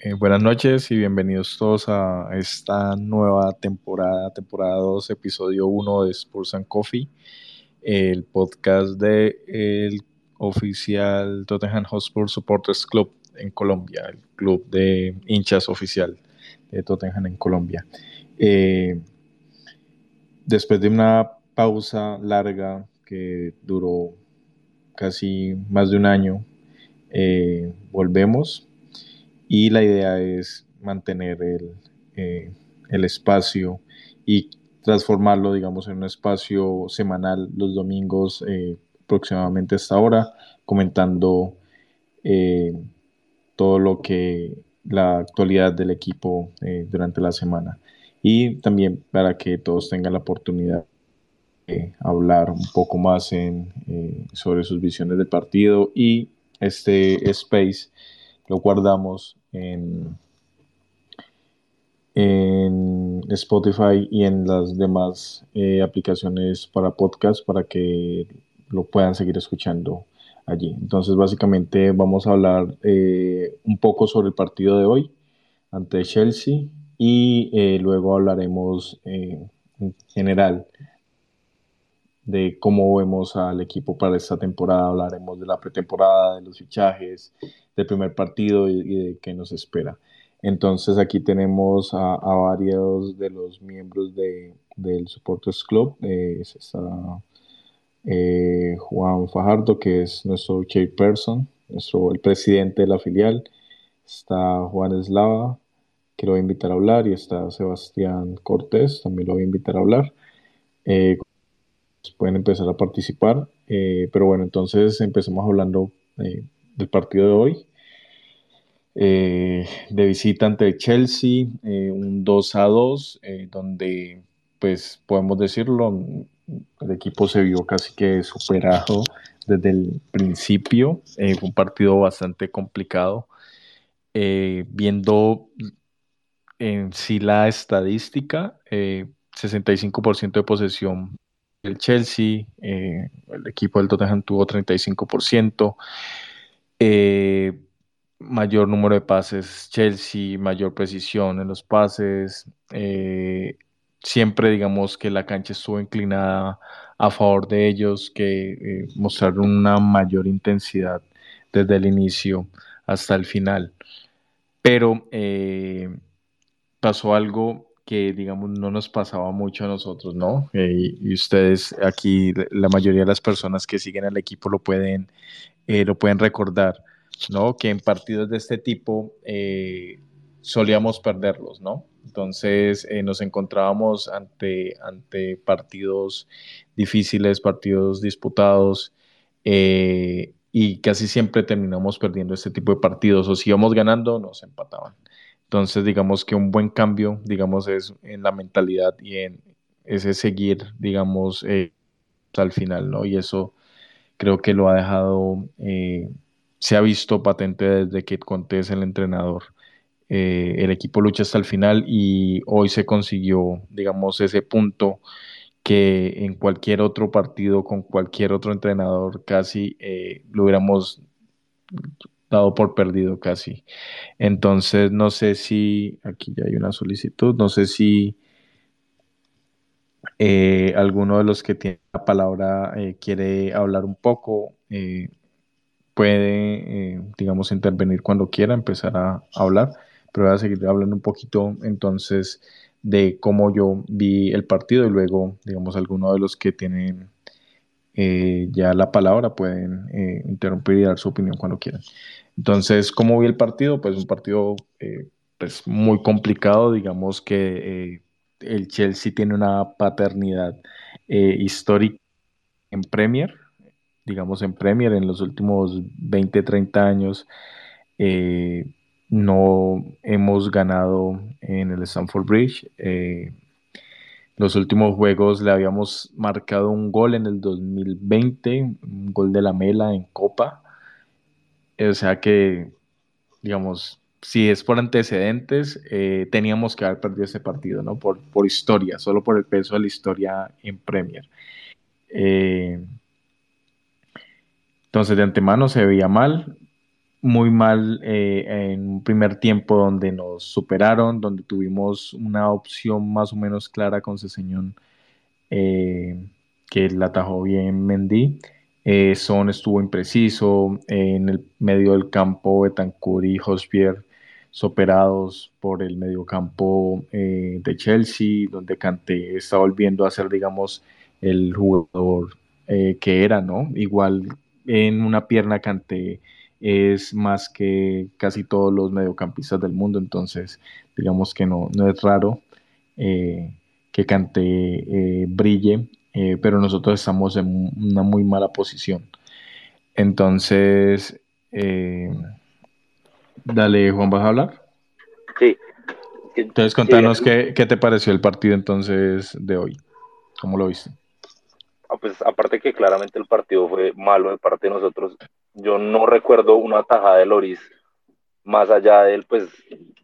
Eh, buenas noches y bienvenidos todos a esta nueva temporada, temporada 2, episodio 1 de Sports and Coffee, el podcast de el oficial Tottenham Hotspur Supporters Club en Colombia, el club de hinchas oficial de Tottenham en Colombia. Eh, después de una pausa larga que duró casi más de un año, eh, volvemos y la idea es mantener el, eh, el espacio y transformarlo, digamos, en un espacio semanal los domingos eh, aproximadamente a esta hora, comentando eh, todo lo que la actualidad del equipo durante la semana. Y también para que todos tengan la oportunidad de hablar un poco más en, sobre sus visiones del partido y este space lo guardamos en, Spotify y en las demás eh, aplicaciones para podcast para que lo puedan seguir escuchando allí. Entonces, básicamente vamos a hablar eh, un poco sobre el partido de hoy ante Chelsea y eh, luego hablaremos en general de cómo vemos al equipo para esta temporada, hablaremos de la pretemporada, de los fichajes, del primer partido y, de qué nos espera. Entonces aquí tenemos a, varios de los miembros de, del Supporters Club. Eh, está eh, Juan Fajardo, que es nuestro chairperson, nuestro, el presidente de la filial. Está Juan Eslava, que lo voy a invitar a hablar, y está Sebastián Cortés, también lo voy a invitar a hablar. Eh, pueden empezar a participar. Eh, pero bueno, entonces empezamos hablando eh, del partido de hoy. Eh, de visita ante Chelsea, un 2 a 2, donde pues podemos decirlo, el equipo se vio casi que superado desde el principio, fue un partido bastante complicado. viendo en sí la estadística, 65% de posesión el Chelsea, eh, el equipo del Tottenham tuvo 35%, eh, mayor número de pases Chelsea, mayor precisión en los pases, eh, siempre digamos que la cancha estuvo inclinada a favor de ellos, que mostraron una mayor intensidad desde el inicio hasta el final. Pero pasó algo que, digamos, no nos pasaba mucho a nosotros, ¿no? Eh, y ustedes aquí, la mayoría de las personas que siguen al equipo lo pueden, eh, lo pueden recordar, ¿no? Que en partidos de este tipo eh, solíamos perderlos, ¿no? Entonces nos encontrábamos ante, ante partidos difíciles, partidos disputados, y casi siempre terminamos perdiendo este tipo de partidos, o si íbamos ganando, nos empataban. Entonces, digamos que un buen cambio, digamos, es en la mentalidad y en ese seguir, digamos, eh, al final, ¿no? Y eso creo que lo ha dejado, eh, se ha visto patente desde que Conte es el entrenador. Eh, el equipo lucha hasta el final y hoy se consiguió, digamos, ese punto que en cualquier otro partido con cualquier otro entrenador casi lo hubiéramos dado por perdido casi. Entonces, no sé si, aquí ya hay una solicitud, no sé si eh, alguno de los que tiene la palabra eh, quiere hablar un poco, eh, puede, digamos, intervenir cuando quiera, empezar a, hablar, pero voy a seguir hablando un poquito entonces de cómo yo vi el partido y luego, digamos, alguno de los que tienen ya la palabra pueden interrumpir y dar su opinión cuando quieran. Entonces, ¿cómo vi el partido? Pues un partido eh, pues muy complicado, digamos que eh, el Chelsea tiene una paternidad eh, histórica en Premier, digamos en Premier en los últimos 20, 30 años. no hemos ganado en el Stamford Bridge. Los últimos juegos le habíamos marcado un gol en el 2020, un gol de la Mela en Copa o sea que, digamos, si es por antecedentes, eh, teníamos que haber perdido ese partido, ¿no? Por, por historia, solo por el peso de la historia en Premier. Eh, entonces, de antemano se veía mal. Muy mal eh, en un primer tiempo donde nos superaron, donde tuvimos una opción más o menos clara con Ceseñón eh, que la atajó bien Mendy. Eh, Son estuvo impreciso, en el medio del campo Betancourt y Hospier superados por el mediocampo de Chelsea, donde Kanté está volviendo a ser, digamos, el jugador que era, ¿no? Igual en una pierna Kanté es más que casi todos los mediocampistas del mundo, entonces digamos que no, no es raro eh, que Kanté brille, pero nosotros estamos en una muy mala posición. Entonces, Dale, Juan, ¿vas a hablar? Sí. Entonces, contanos qué, qué, te pareció el partido entonces de hoy. ¿Cómo lo viste? Pues aparte que claramente el partido fue malo de parte de nosotros, yo no recuerdo una tajada de Loris más allá del, pues,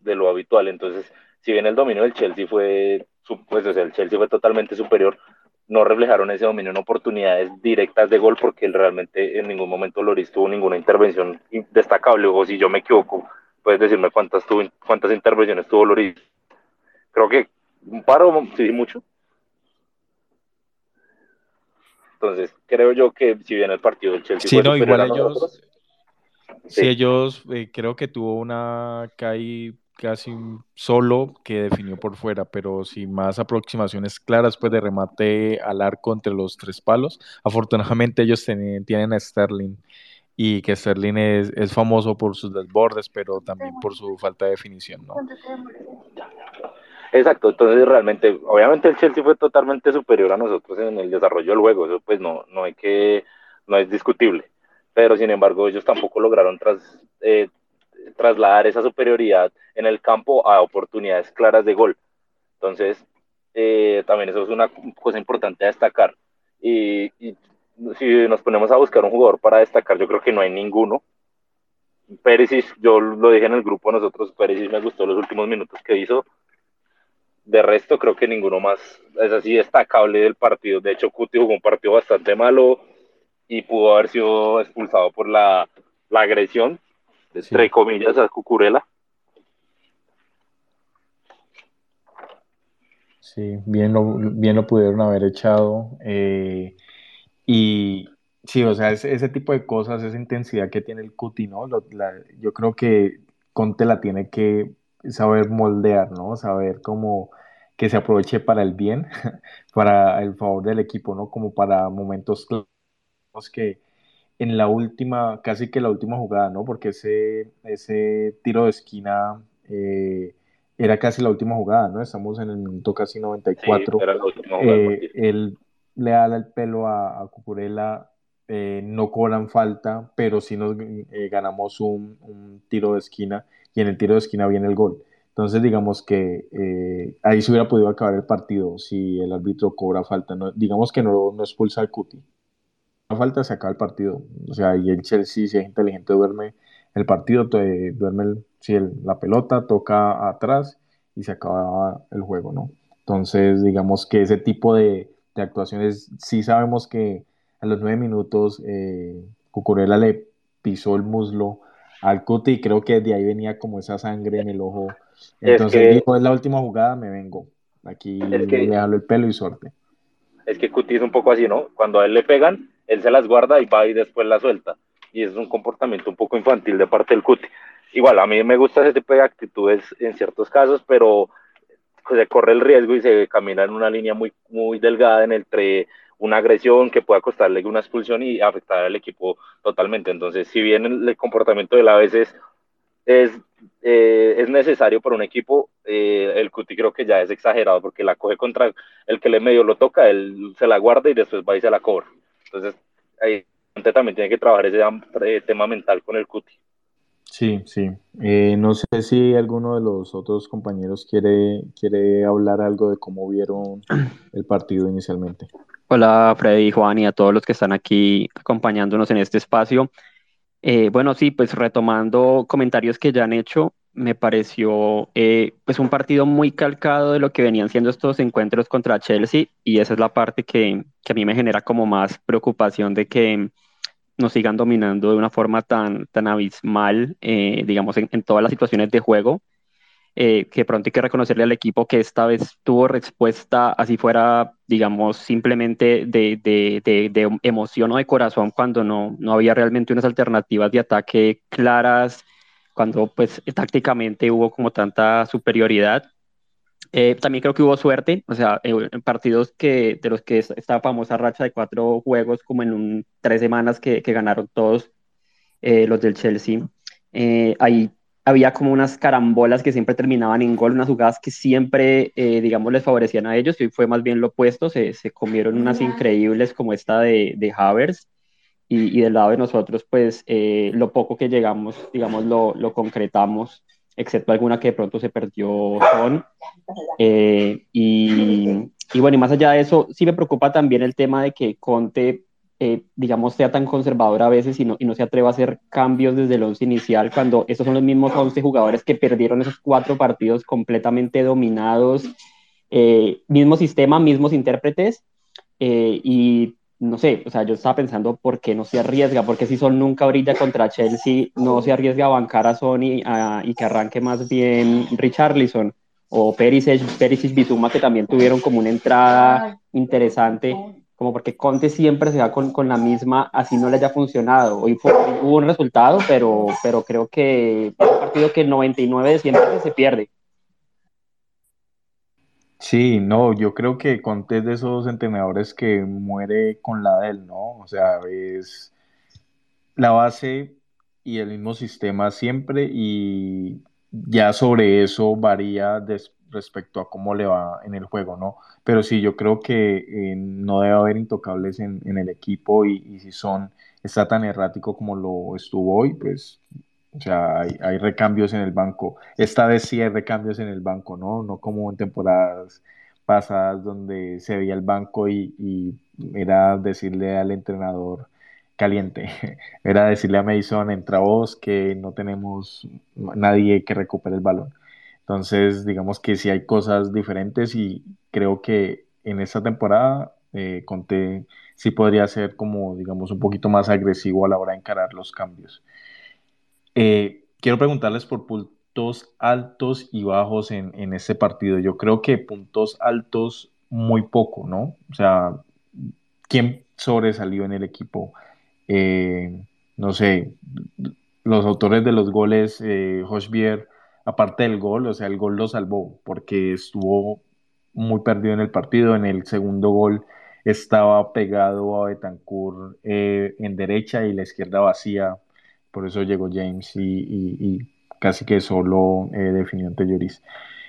de lo habitual. Entonces, si bien el dominio del Chelsea fue, pues, o sea, el Chelsea fue totalmente superior, no reflejaron ese dominio en oportunidades directas de gol porque realmente en ningún momento Loris tuvo ninguna intervención destacable. O si yo me equivoco puedes decirme cuántas tuvo, cuántas intervenciones tuvo Loris. Creo que un paro sí mucho entonces creo yo que si bien el partido del Chelsea sí, no, igual ellos sí. ellos eh, creo que tuvo una caí casi solo que definió por fuera, pero sin más aproximaciones claras pues de remate al arco entre los tres palos. Afortunadamente ellos tienen, a Sterling y que Sterling es, es, famoso por sus desbordes, pero también por su falta de definición, ¿no? Exacto, entonces realmente, obviamente el Chelsea fue totalmente superior a nosotros en el desarrollo del juego, eso pues no, no hay que, no es discutible, pero sin embargo ellos tampoco lograron tras, eh, trasladar esa superioridad en el campo a oportunidades claras de gol. Entonces, eh, también eso es una cosa importante a destacar. Y, si nos ponemos a buscar un jugador para destacar, yo creo que no hay ninguno. Perisic, yo lo dije en el grupo nosotros, Perisic me gustó los últimos minutos que hizo. De resto, creo que ninguno más es así destacable del partido. De hecho, Cuti jugó un partido bastante malo y pudo haber sido expulsado por la, la agresión entre comillas, a Cucurela. Sí, bien lo, bien lo pudieron haber echado. Eh, y sí, o sea, ese, tipo de cosas, esa intensidad que tiene el Cuti, ¿no? yo creo que Conte la tiene que saber moldear, ¿no? Saber cómo que se aproveche para el bien, para el favor del equipo, ¿no? Como para momentos claros que, en la última, casi que la última jugada, ¿no? Porque ese, ese tiro de esquina eh, era casi la última jugada, ¿no? Estamos en el minuto casi 94. Sí, era la última jugada eh, él le da el pelo a, Cucurella, eh, no cobran falta, pero sí nos ganamos un, un, tiro de esquina y en el tiro de esquina viene el gol. Entonces, digamos que ahí se hubiera podido acabar el partido si el árbitro cobra falta. ¿no? Digamos que no, no expulsa al Cuti falta se acaba el partido. O sea, y el Chelsea, si es inteligente, duerme el partido, duerme si la pelota toca atrás y se acaba el juego, ¿no? Entonces, digamos que ese tipo de, actuaciones, sí sabemos que a los nueve minutos eh, Cucurella le pisó el muslo al Cuti y creo que de ahí venía como esa sangre en el ojo. Entonces dijo, es la última jugada, me vengo. Aquí le jalo el pelo y suerte. Es que Cuti es un poco así, ¿no? Cuando a él le pegan, él se las guarda y va y después la suelta. Y es un comportamiento un poco infantil de parte del Cuti. Igual, a mí me gusta ese tipo de actitudes en ciertos casos, pero se corre el riesgo y se camina en una línea muy, muy delgada en entre una agresión que pueda costarle una expulsión y afectar al equipo totalmente. Entonces, si bien el, comportamiento de él a veces es, eh, es necesario para un equipo, eh, el Cuti creo que ya es exagerado porque la coge contra el que le medio lo toca, él se la guarda y después va y se la cobra. Entonces, ahí también tiene que trabajar ese eh, tema mental con el Cuti. Sí, sí. Eh, no sé si alguno de los otros compañeros quiere, quiere hablar algo de cómo vieron el partido inicialmente. Hola Freddy, Juan y a todos los que están aquí acompañándonos en este espacio. Eh, bueno, sí, pues retomando comentarios que ya han hecho, me pareció eh, pues un partido muy calcado de lo que venían siendo estos encuentros contra Chelsea y esa es la parte que, que, a mí me genera como más preocupación de que nos sigan dominando de una forma tan, tan abismal, eh, digamos, en, todas las situaciones de juego, eh, que pronto hay que reconocerle al equipo que esta vez tuvo respuesta, así fuera, digamos, simplemente de, de, de, emoción o de corazón, cuando no, no había realmente unas alternativas de ataque claras, cuando pues tácticamente hubo como tanta superioridad. Eh, también creo que hubo suerte, o sea, en partidos que, de los que esta famosa racha de cuatro juegos, como en un, tres semanas que, que ganaron todos eh, los del Chelsea, eh, ahí había como unas carambolas que siempre terminaban en gol, unas jugadas que siempre, digamos, les favorecían a ellos, y fue más bien lo opuesto, se, se comieron unas increíbles como esta de, de Havers, y, y, del lado de nosotros, pues lo poco que llegamos, digamos, lo, lo concretamos excepto alguna que de pronto se perdió son. Eh, y, y, bueno, y más allá de eso, sí me preocupa también el tema de que Conte, eh, digamos, sea tan conservador a veces y no, y no se atreva a hacer cambios desde el once inicial, cuando esos son los mismos 11 jugadores que perdieron esos cuatro partidos completamente dominados, eh, mismo sistema, mismos intérpretes, y no sé, o sea, yo estaba pensando por qué no se arriesga, porque si Son nunca brilla contra Chelsea, no se arriesga a bancar a Sony y que arranque más bien Richarlison o Perisic, Perisic Bizuma, que también tuvieron como una entrada interesante, como porque Conte siempre se va con, con la misma, así no le haya funcionado. Hoy hubo un resultado, pero, pero creo que es un partido que 99 de siempre se pierde. Sí, no, yo creo que Conte es de esos entrenadores que muere con la de él, ¿no? O sea, es la base y el mismo sistema siempre y ya sobre eso varía respecto a cómo le va en el juego, ¿no? Pero sí, yo creo que eh, no debe haber intocables en, el equipo y, y, si son, está tan errático como lo estuvo hoy, pues o hay, recambios en el banco. Esta vez sí hay recambios en el banco, ¿no? No como en temporadas pasadas donde se veía el banco y, era decirle al entrenador caliente, era decirle a Mason, entra vos que no tenemos nadie que recupere el balón. Entonces, digamos que sí hay cosas diferentes y creo que en esta temporada eh, Conte sí podría ser como, digamos, un poquito más agresivo a la hora de encarar los cambios. Eh, quiero preguntarles por puntos altos y bajos en, en este partido. Yo creo que puntos altos muy poco, ¿no? O sea, ¿quién sobresalió en el equipo? Eh, no sé, los autores de los goles, eh, aparte del gol, o sea, el gol lo salvó porque estuvo muy perdido en el partido. En el segundo gol estaba pegado a Betancourt eh, en derecha y la izquierda vacía por eso llegó James y, casi que solo eh, definió ante Lloris.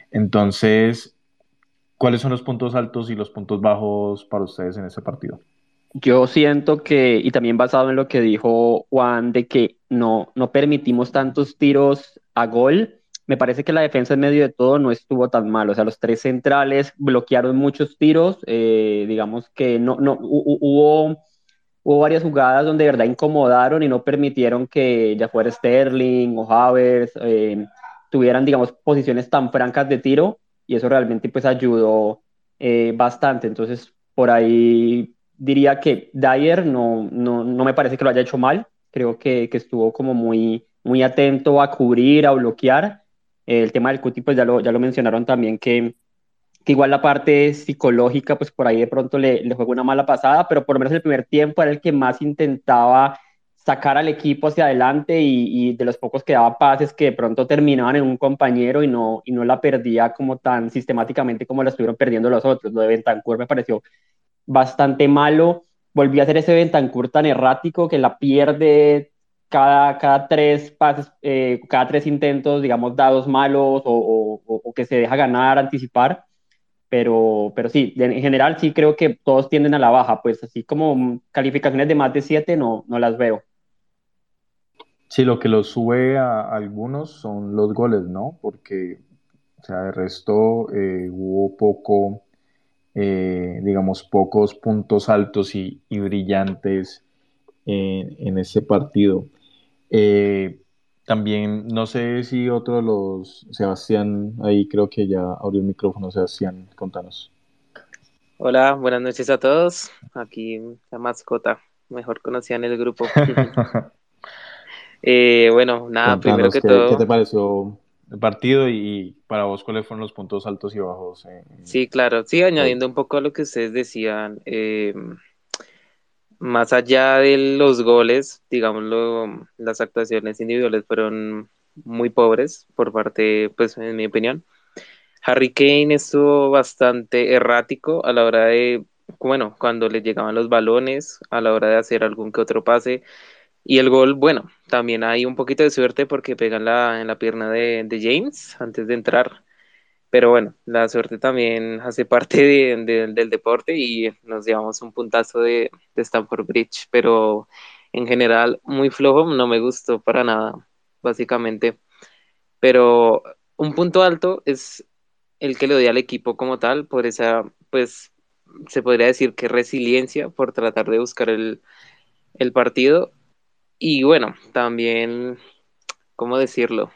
Entonces, ¿cuáles son los puntos altos y los puntos bajos para ustedes en ese partido? Yo siento que, y también basado en lo que dijo Juan, de que no, no permitimos tantos tiros a gol, me parece que la defensa en medio de todo no estuvo tan mal. O sea, los tres centrales bloquearon muchos tiros. Eh, digamos que no, no hubo hubo varias jugadas donde de verdad incomodaron y no permitieron que ya fuera Sterling o Havers eh, tuvieran, digamos, posiciones tan francas de tiro y eso realmente pues ayudó eh, bastante. Entonces, por ahí diría que Dyer no, no, no, me parece que lo haya hecho mal, creo que, que, estuvo como muy, muy atento a cubrir, a bloquear. El tema del cuti, pues ya lo, ya lo mencionaron también que que igual la parte psicológica, pues por ahí de pronto le, le juega una mala pasada, pero por lo menos el primer tiempo era el que más intentaba sacar al equipo hacia adelante y, y, de los pocos que daba pases que de pronto terminaban en un compañero y no, y no la perdía como tan sistemáticamente como la estuvieron perdiendo los otros. Lo de Bentancur me pareció bastante malo. Volví a hacer ese Bentancur tan errático que la pierde cada, cada tres pases, eh, cada tres intentos, digamos, dados malos o, o, o que se deja ganar, anticipar pero, pero sí, en general sí creo que todos tienden a la baja, pues así como calificaciones de más de 7 no, no las veo. Sí, lo que lo sube a algunos son los goles, ¿no? Porque, o sea, de resto eh, hubo poco, eh, digamos, pocos puntos altos y, brillantes en, en ese partido. Eh, también, no sé si otro de los, Sebastián, ahí creo que ya abrió el micrófono, Sebastián, contanos. Hola, buenas noches a todos. Aquí la mascota mejor conocida en el grupo. Eh, bueno, nada, primero que todo. ¿Qué te pareció el partido y para vos cuáles fueron los puntos altos y bajos? sí, claro, sí, añadiendo un poco a lo que ustedes decían. Eh, más allá de los goles, digámoslo, las actuaciones individuales fueron muy pobres por parte, pues en mi opinión. Harry Kane estuvo bastante errático a la hora de, bueno, cuando le llegaban los balones, a la hora de hacer algún que otro pase. Y el gol, bueno, también hay un poquito de suerte porque pega en la, en la pierna de, de James antes de entrar. Pero bueno, la suerte también hace parte del deporte y nos llevamos un puntazo de, de Stamford Bridge. Pero en general, muy flojo, no me gustó para nada, básicamente. Pero un punto alto es el que le doy al equipo como tal, por esa, pues, se podría decir que resiliencia por tratar de buscar el, el partido. Y bueno, también, ¿cómo decirlo?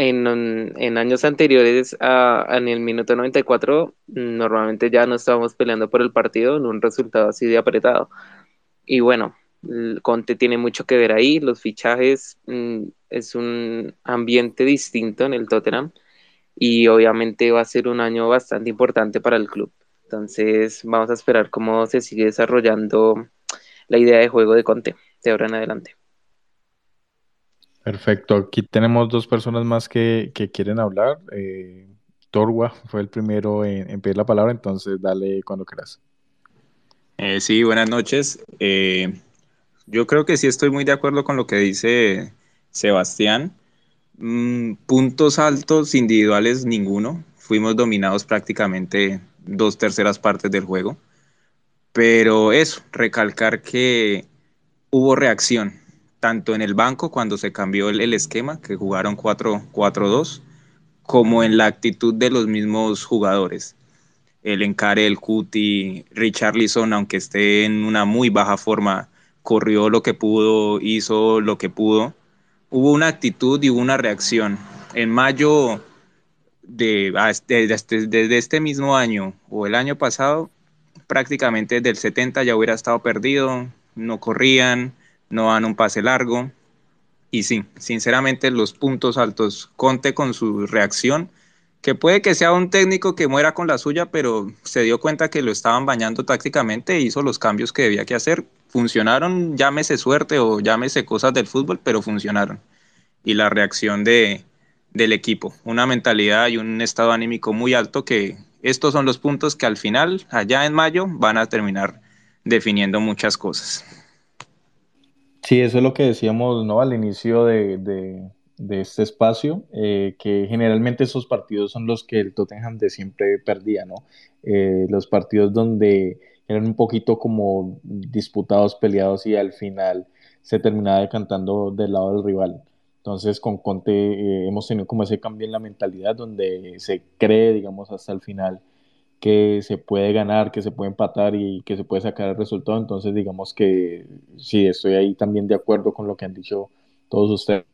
En, en años anteriores, a, en el minuto 94, normalmente ya no estábamos peleando por el partido en un resultado así de apretado. Y bueno, Conte tiene mucho que ver ahí, los fichajes mm, es un ambiente distinto en el Tottenham y obviamente va a ser un año bastante importante para el club. Entonces vamos a esperar cómo se sigue desarrollando la idea de juego de Conte de ahora en adelante. Perfecto, aquí tenemos dos personas más que, quieren hablar. Eh, Torwa fue el primero en, pedir la palabra, entonces dale cuando quieras. Eh, sí, buenas noches. Eh, yo creo que sí estoy muy de acuerdo con lo que dice Sebastián. Mm, puntos altos individuales, ninguno. Fuimos dominados prácticamente dos terceras partes del juego. Pero eso, recalcar que hubo reacción, tanto en el banco cuando se cambió el, esquema, que jugaron 4-4-2, como en la actitud de los mismos jugadores. El encare, el cuti, Richarlison, aunque esté en una muy baja forma, corrió lo que pudo, hizo lo que pudo hubo una actitud y hubo una reacción. En mayo de, este, desde, este mismo año o el año pasado, prácticamente desde el 70 ya hubiera estado perdido, no corrían, no dan un pase largo. Y sí, sinceramente los puntos altos, Conte con su reacción, que puede que sea un técnico que muera con la suya, pero se dio cuenta que lo estaban bañando tácticamente e hizo los cambios que debía que hacer funcionaron, llámese suerte o llámese cosas del fútbol, pero funcionaron. Y la reacción de, del equipo, una mentalidad y un estado anímico muy alto que estos son los puntos que al final, allá en mayo, van a terminar definiendo muchas cosas. Sí, eso es lo que decíamos ¿no? al inicio de, de, este espacio, eh, que generalmente esos partidos son los que el Tottenham de siempre perdía, ¿no? Eh, los partidos donde eran un poquito como disputados, peleados y al final se terminaba decantando del lado del rival. Entonces con Conte eh, hemos tenido como ese cambio en la mentalidad donde se cree, digamos, hasta el final que se puede ganar, que se puede empatar y que se puede sacar el resultado. Entonces digamos que sí, estoy ahí también de acuerdo con lo que han dicho todos ustedes,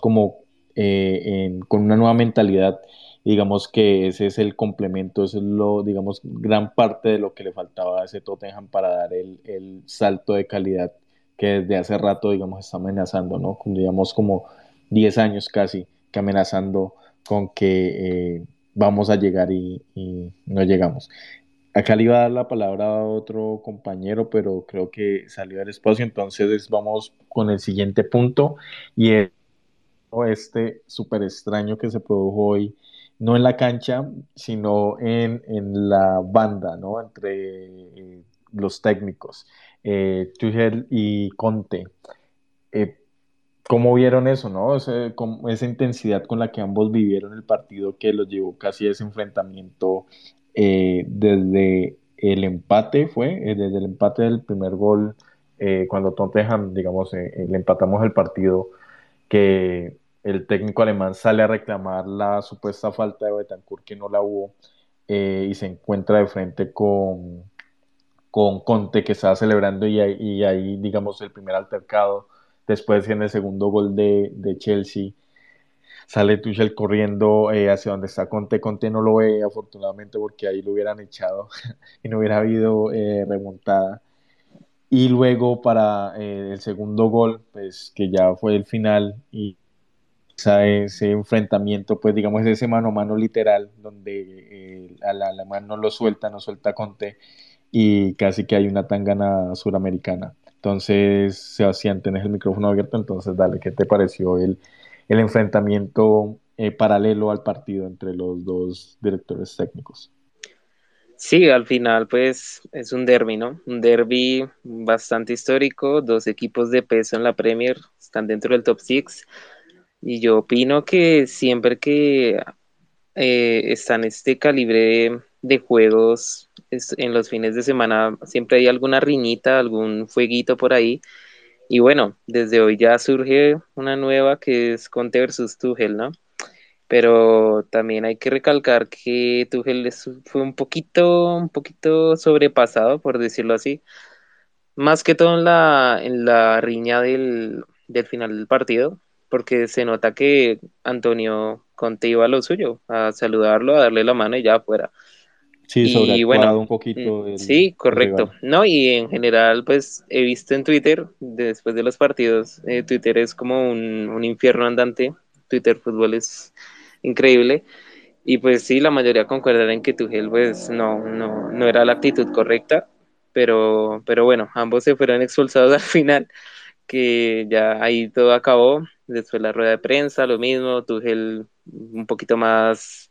como eh, con una nueva mentalidad digamos que ese es el complemento, eso es lo, digamos, gran parte de lo que le faltaba a ese Tottenham para dar el, el salto de calidad que desde hace rato, digamos, está amenazando, ¿no? Digamos como 10 años casi que amenazando con que eh, vamos a llegar y, no llegamos. Acá le iba a dar la palabra a otro compañero, pero creo que salió del espacio, entonces vamos con el siguiente punto y es este súper extraño que se produjo hoy no en la cancha, sino en, la banda, ¿no? Entre eh, los técnicos, eh, Tuchel y Conte. Eh, ¿Cómo vieron eso, no? esa intensidad con la que ambos vivieron el partido que los llevó casi a ese enfrentamiento desde el empate, fue, desde el empate del primer gol, cuando Tottenham, digamos, le empatamos el partido, que el técnico alemán sale a reclamar la supuesta falta de Betancourt que no la hubo eh, y se encuentra de frente con, con Conte que estaba celebrando y ahí, digamos el primer altercado después en el segundo gol de, Chelsea sale Tuchel corriendo eh, hacia donde está Conte, Conte no lo ve afortunadamente porque ahí lo hubieran echado y no hubiera habido eh, remontada Y luego para eh, el segundo gol, pues que ya fue el final y ese enfrentamiento, pues digamos ese mano a mano literal, donde eh, al alemán no lo suelta, no suelta Conte y casi que hay una tangana suramericana. Entonces, Sebastián, tenés el micrófono abierto, entonces dale, ¿qué te pareció el, el enfrentamiento eh, paralelo al partido entre los dos directores técnicos? Sí, al final pues es un derby, ¿no? Un derby bastante histórico, dos equipos de peso en la Premier, están dentro del top 6 y yo opino que siempre que eh, están este calibre de juegos en los fines de semana, siempre hay alguna riñita, algún fueguito por ahí. Y bueno, desde hoy ya surge una nueva que es Conte versus Tuchel, ¿no? Pero también hay que recalcar que Tuchel fue un poquito, un poquito sobrepasado, por decirlo así. Más que todo en la, en la riña del, del final del partido, porque se nota que Antonio Conte iba a lo suyo, a saludarlo, a darle la mano y ya afuera. Sí, y bueno, un poquito. Mm, sí, correcto. No, y en general, pues he visto en Twitter, después de los partidos, eh, Twitter es como un, un, infierno andante. Twitter Fútbol es increíble. Y pues sí, la mayoría concuerdan en que Tuchel, pues no, no, no era la actitud correcta. Pero, pero bueno, ambos se fueron expulsados al final, que ya ahí todo acabó. Después la rueda de prensa, lo mismo, Tuchel un poquito más,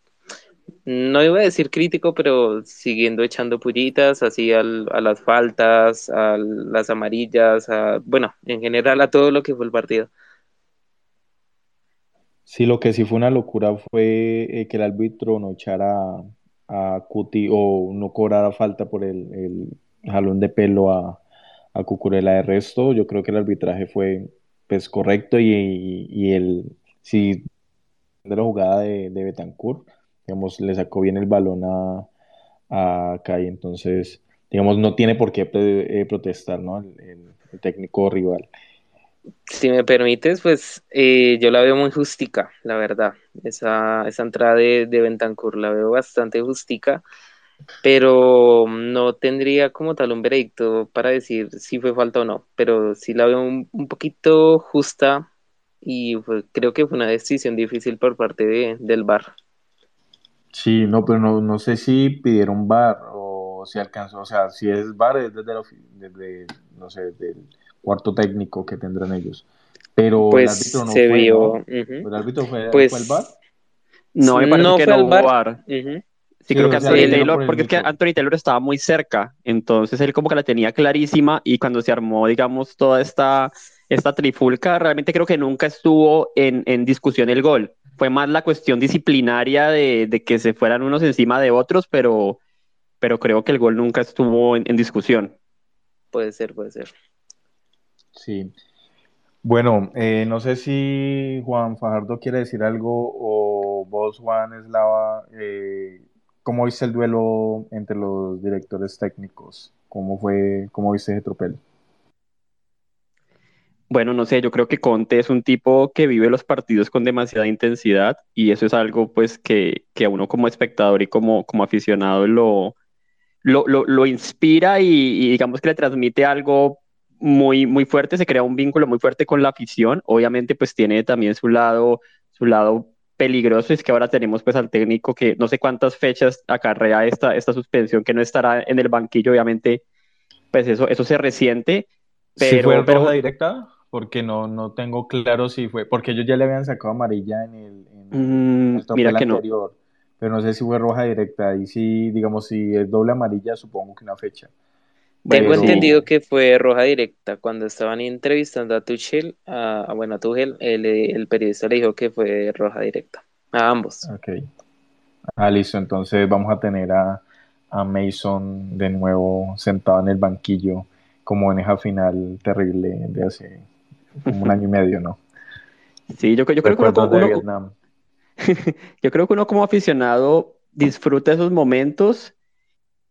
no iba a decir crítico, pero siguiendo echando pullitas, así a las faltas, a las amarillas, a, bueno, en general a todo lo que fue el partido. Sí, lo que sí fue una locura fue eh, que el árbitro no echara a Cuti o no cobrara falta por el, jalón de pelo a, a. De resto, yo creo que el arbitraje fue pues correcto y, y, el si de la jugada de, de Betancourt, digamos, le sacó bien el balón a, a Kai, entonces, digamos, no tiene por qué eh, protestar, ¿no? El, técnico rival. Si me permites, pues eh, yo la veo muy justica, la verdad. Esa, esa entrada de, de Betancourt la veo bastante justica pero no tendría como tal un veredicto para decir si fue falta o no, pero sí la veo un, poquito justa y creo que fue una decisión difícil por parte de, del VAR. Sí, no, pero no, no sé si pidieron VAR o si alcanzó, o sea, si es VAR es desde, desde no sé, del cuarto técnico que tendrán ellos. Pero pues el árbitro no se fue, vio. ¿El árbitro fue, pues, fue el VAR? No, me parece que no hubo VAR. Sí, creo que Anthony Taylor, porque es que Anthony Taylor estaba muy cerca, entonces él como que la tenía clarísima y cuando se armó, digamos, toda esta, esta trifulca, realmente creo que nunca estuvo en, en discusión el gol. Fue más la cuestión disciplinaria de, de, que se fueran unos encima de otros, pero, pero creo que el gol nunca estuvo en, en discusión. Puede ser, puede ser. Sí. Bueno, eh, no sé si Juan Fajardo quiere decir algo o vos, Juan Eslava, eh, ¿Cómo viste el duelo entre los directores técnicos? ¿Cómo fue, cómo viste ese tropel? Bueno, no sé, yo creo que Conte es un tipo que vive los partidos con demasiada intensidad y eso es algo pues que, que a uno como espectador y como, como aficionado lo, lo, lo, inspira y, y, digamos que le transmite algo muy, muy fuerte, se crea un vínculo muy fuerte con la afición. Obviamente pues tiene también su lado, su lado peligroso es que ahora tenemos pues al técnico que no sé cuántas fechas acarrea esta, esta suspensión que no estará en el banquillo, obviamente, pues eso, eso se resiente. Pero, fue roja directa? Porque no, no tengo claro si fue, porque ellos ya le habían sacado amarilla en el, en mm, mira que anterior, no. pero no sé si fue roja directa, y si, digamos, si es doble amarilla, supongo que una fecha. Tengo entendido que fue roja directa. Cuando estaban entrevistando a Tuchel, a, bueno, a Tuchel, el, el, periodista le dijo que fue roja directa. A ambos. Ok. Ah, listo. Entonces vamos a tener a, a Mason de nuevo sentado en el banquillo, como en esa final terrible de hace como un año y medio, ¿no? Sí, yo, yo creo que uno, yo creo que uno como aficionado disfruta esos momentos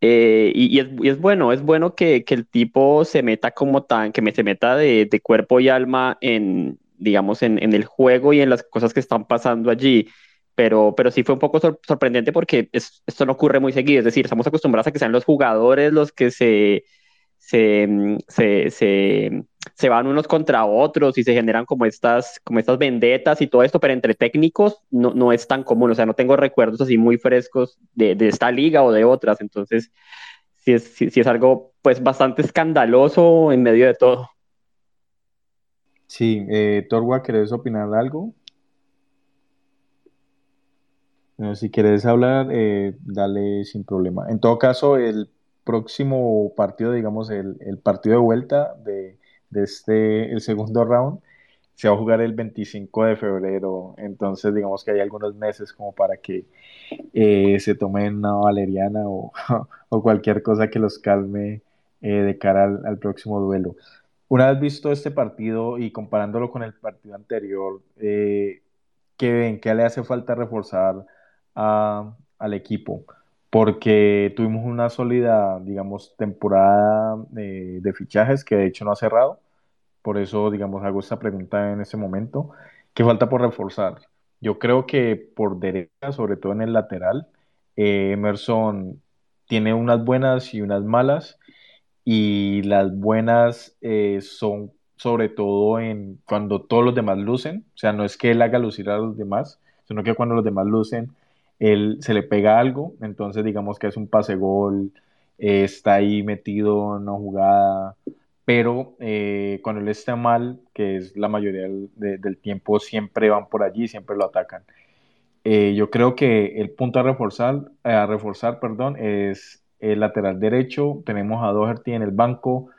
eh, y, es, bueno, es bueno que, el tipo se meta como tan, que me se meta de, cuerpo y alma en, digamos, en, el juego y en las cosas que están pasando allí. Pero, pero sí fue un poco sorprendente porque esto no ocurre muy seguido. Es decir, estamos acostumbrados a que sean los jugadores los que se, se, se, se, se, van unos contra otros y se generan como estas, como estas vendetas y todo esto, pero entre técnicos no, no es tan común, o sea, no tengo recuerdos así muy frescos de, de esta liga o de otras, entonces sí es, sí, es algo pues bastante escandaloso en medio de todo. Sí, eh, Torwa, ¿querés opinar algo? si quieres hablar, eh, dale sin problema. En todo caso, el próximo partido, digamos, el, el partido de vuelta de, de, este, el segundo round, se va a jugar el 25 de febrero. Entonces, digamos que hay algunos meses como para que eh, se tomen una valeriana o, o, cualquier cosa que los calme eh, de cara al, próximo duelo. Una vez visto este partido y comparándolo con el partido anterior, eh, ¿qué ven? ¿Qué le hace falta reforzar a, al equipo? Porque tuvimos una sólida, digamos, temporada de, de fichajes que de hecho no ha cerrado. Por eso, digamos, hago esta pregunta en ese momento. ¿Qué falta por reforzar? Yo creo que por derecha, sobre todo en el lateral, eh, Emerson tiene unas buenas y unas malas y las buenas eh, son sobre todo en cuando todos los demás lucen, o sea, no es que él haga lucir a los demás, sino que cuando los demás lucen, él se le pega algo, entonces digamos que es un pase gol, eh, está ahí metido en una jugada, pero eh, cuando él está mal, que es la mayoría del, de, del, tiempo, siempre van por allí, siempre lo atacan. Eh, yo creo que el punto a reforzar, a reforzar perdón, es el lateral derecho, tenemos a Doherty en el banco,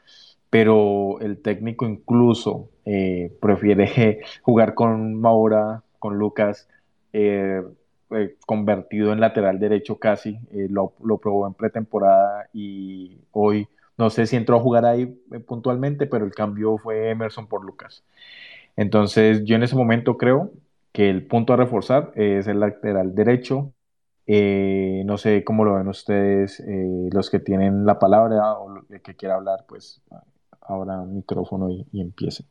pero el técnico incluso eh, prefiere jugar con Maura, con Lucas, eh, convertido en lateral derecho casi, eh, lo, lo, probó en pretemporada y hoy no sé si entró a jugar ahí eh, puntualmente, pero el cambio fue Emerson por Lucas. Entonces yo en ese momento creo que el punto a reforzar es el lateral derecho, no sé cómo lo ven ustedes, los que tienen la palabra o el que quiera hablar, pues ahora micrófono y, y empiece.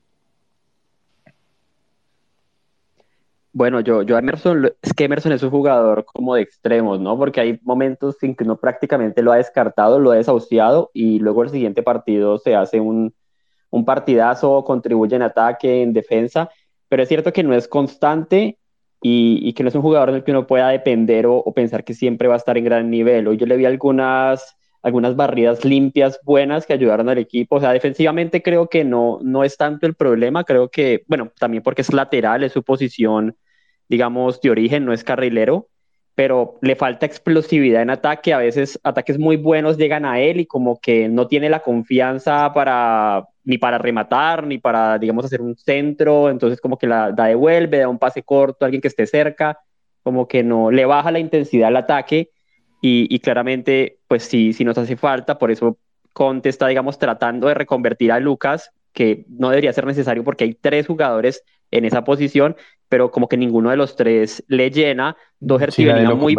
Bueno, yo, yo Emerson, es que Emerson es un jugador como de extremos, ¿no? Porque hay momentos en que uno prácticamente lo ha descartado, lo ha desahuciado y luego el siguiente partido se hace un, un partidazo, contribuye en ataque, en defensa, pero es cierto que no es constante y, y, que no es un jugador en el que uno pueda depender o, o, pensar que siempre va a estar en gran nivel. Hoy yo le vi algunas, algunas barridas limpias buenas que ayudaron al equipo. O sea, defensivamente creo que no, no es tanto el problema, creo que, bueno, también porque es lateral, es su posición digamos, de origen, no es carrilero, pero le falta explosividad en ataque. A veces ataques muy buenos llegan a él y como que no tiene la confianza para ni para rematar, ni para, digamos, hacer un centro. Entonces como que la da devuelve, da un pase corto a alguien que esté cerca, como que no le baja la intensidad al ataque. Y, y claramente, pues sí, sí nos hace falta. Por eso Conte está, digamos, tratando de reconvertir a Lucas, que no debería ser necesario porque hay tres jugadores en esa posición pero como que ninguno de los tres le llena. Doherty sí, venía muy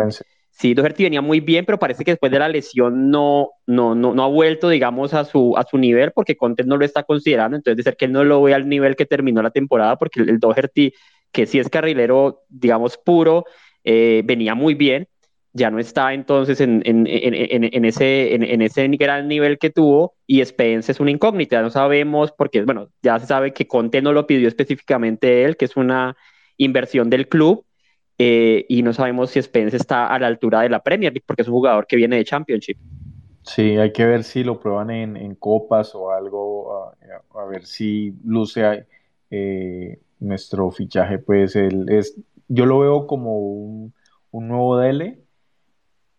Sí, Doherty venía muy bien, pero parece que después de la lesión no, no, no, no ha vuelto, digamos, a su, a su nivel, porque Conte no lo está considerando, entonces de ser que él no lo ve al nivel que terminó la temporada, porque el, el Doherty, que sí es carrilero, digamos, puro, eh, venía muy bien, ya no está entonces en, en, en, en ese, en, ese gran nivel que tuvo y Spence es una incógnita, no sabemos porque, bueno, ya se sabe que Conte no lo pidió específicamente él, que es una inversión del club eh, y no sabemos si Spence está a la altura de la Premier League porque es un jugador que viene de Championship. Sí, hay que ver si lo prueban en, copas o algo, a, ver si luce eh, nuestro fichaje. Pues él es, yo lo veo como un, un nuevo Dele,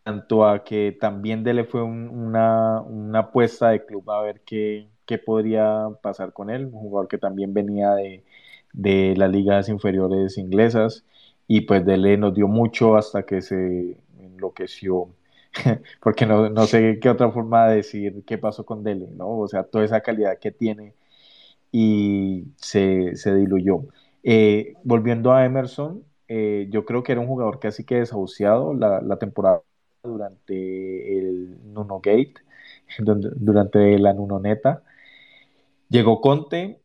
tanto a que también Dele fue un, una, una apuesta de club a ver qué, qué podría pasar con él, un jugador que también venía de, de las ligas inferiores inglesas y pues Dele nos dio mucho hasta que se enloqueció porque no, no, sé qué otra forma de decir qué pasó con Dele, ¿no? O sea, toda esa calidad que tiene y se, se diluyó. Eh, volviendo a Emerson, eh, yo creo que era un jugador casi que desahuciado la, la temporada durante el Nuno Gate, durante la Nuno Neta. Llegó Conte,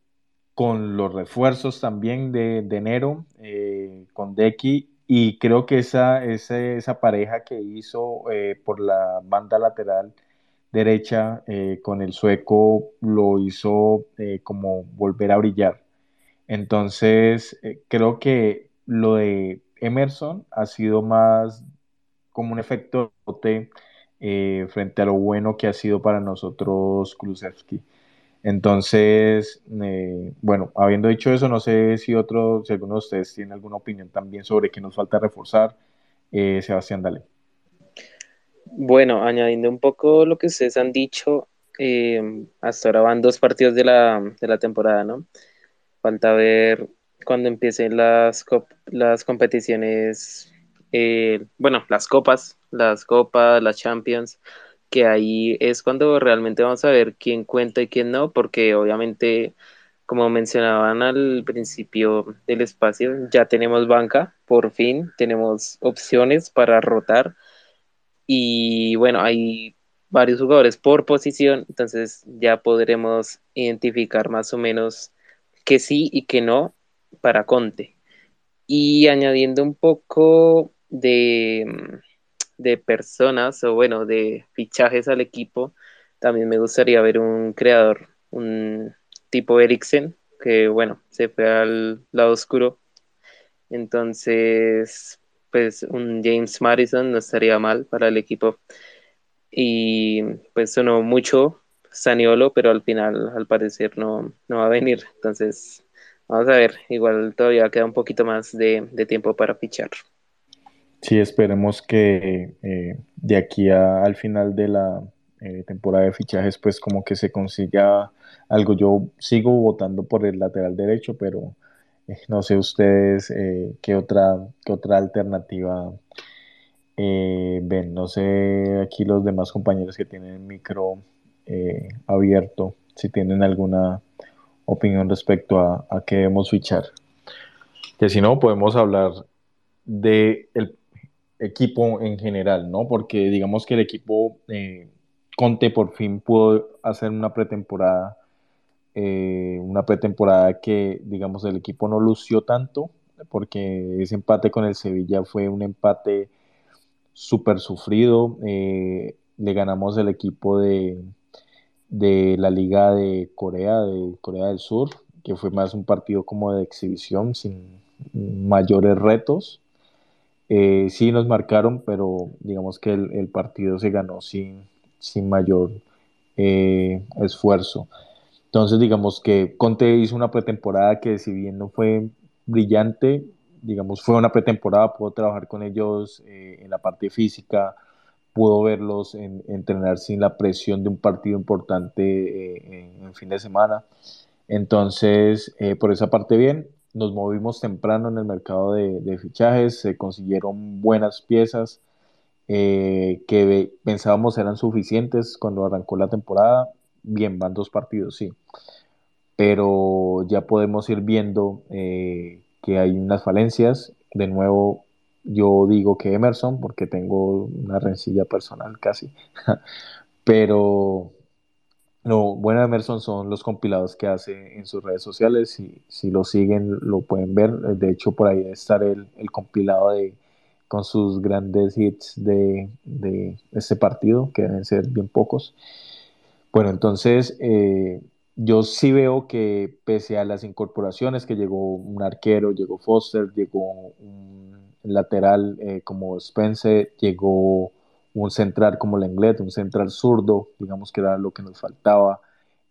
con los refuerzos también de, de enero, eh, con Decky, y creo que esa, esa, pareja que hizo eh, por la banda lateral derecha eh, con el sueco lo hizo como volver a brillar. Entonces, creo que lo de Emerson ha sido más como un efecto de frente a lo bueno que ha sido para nosotros Kulusevski. Entonces, bueno, habiendo dicho eso, no sé si otro, si alguno de ustedes tiene alguna opinión también sobre qué nos falta reforzar. Sebastián, dale. Bueno, añadiendo un poco lo que ustedes han dicho, eh, hasta ahora van dos partidos de la, de la temporada, ¿no? Falta ver cuando empiecen las, las competiciones, eh, bueno, las copas, las copas, las champions, que ahí es cuando realmente vamos a ver quién cuenta y quién no, porque obviamente, como mencionaban al principio del espacio, ya tenemos banca, por fin, tenemos opciones para rotar y bueno, hay varios jugadores por posición, entonces ya podremos identificar más o menos que sí y que no para Conte. Y añadiendo un poco de, de personas o bueno, de fichajes al equipo, también me gustaría ver un creador, un tipo Eriksen, que bueno, se fue al lado oscuro. Entonces, pues un James Madison no estaría mal para el equipo. Y pues sonó mucho Saniolo, pero al final al parecer no, no va a venir. Entonces, vamos a ver, igual todavía queda un poquito más de, tiempo para fichar. Sí, esperemos que eh, de aquí al final de la eh, temporada de fichajes, pues como que se consiga algo. Yo sigo votando por el lateral derecho, pero eh, no sé ustedes qué, otra, otra alternativa ven. No sé aquí los demás compañeros que tienen el micro abierto, si tienen alguna opinión respecto a, a qué debemos fichar. Que si no, podemos hablar del equipo en general, ¿no? Porque digamos que el equipo Conte por fin pudo hacer una pretemporada eh, una pretemporada que, digamos, el equipo no lució tanto, porque ese empate con el Sevilla fue un empate súper sufrido. Eh, le ganamos el equipo de, de la Liga de Corea, de Corea del Sur, que fue más un partido como de exhibición, sin mayores retos. Eh, sí nos marcaron, pero digamos que el, partido se ganó sin, sin mayor esfuerzo. Entonces, digamos que Conte hizo una pretemporada que si bien no fue brillante, digamos, fue una pretemporada, pudo trabajar con ellos eh, en la parte física, pudo verlos entrenar sin la presión de un partido importante eh, en fin de semana. Entonces, eh, por esa parte bien, nos movimos temprano en el mercado de, fichajes, se consiguieron buenas piezas que pensábamos eran suficientes cuando arrancó la temporada bien, van dos partidos, sí. Pero ya podemos ir viendo eh, que hay unas falencias. De nuevo, yo digo que Emerson, porque tengo una rencilla personal casi. Pero lo bueno de Emerson son los compilados que hace en sus redes sociales. Si, si lo siguen, lo pueden ver. De hecho, por ahí debe estar el, el compilado de, con sus grandes hits de, de este partido, que deben ser bien pocos. Bueno, entonces eh, yo sí veo que pese a las incorporaciones, que llegó un arquero, llegó Foster, llegó un lateral eh, como Spence, llegó un central como Lenglet, un central zurdo, digamos que era lo que nos faltaba.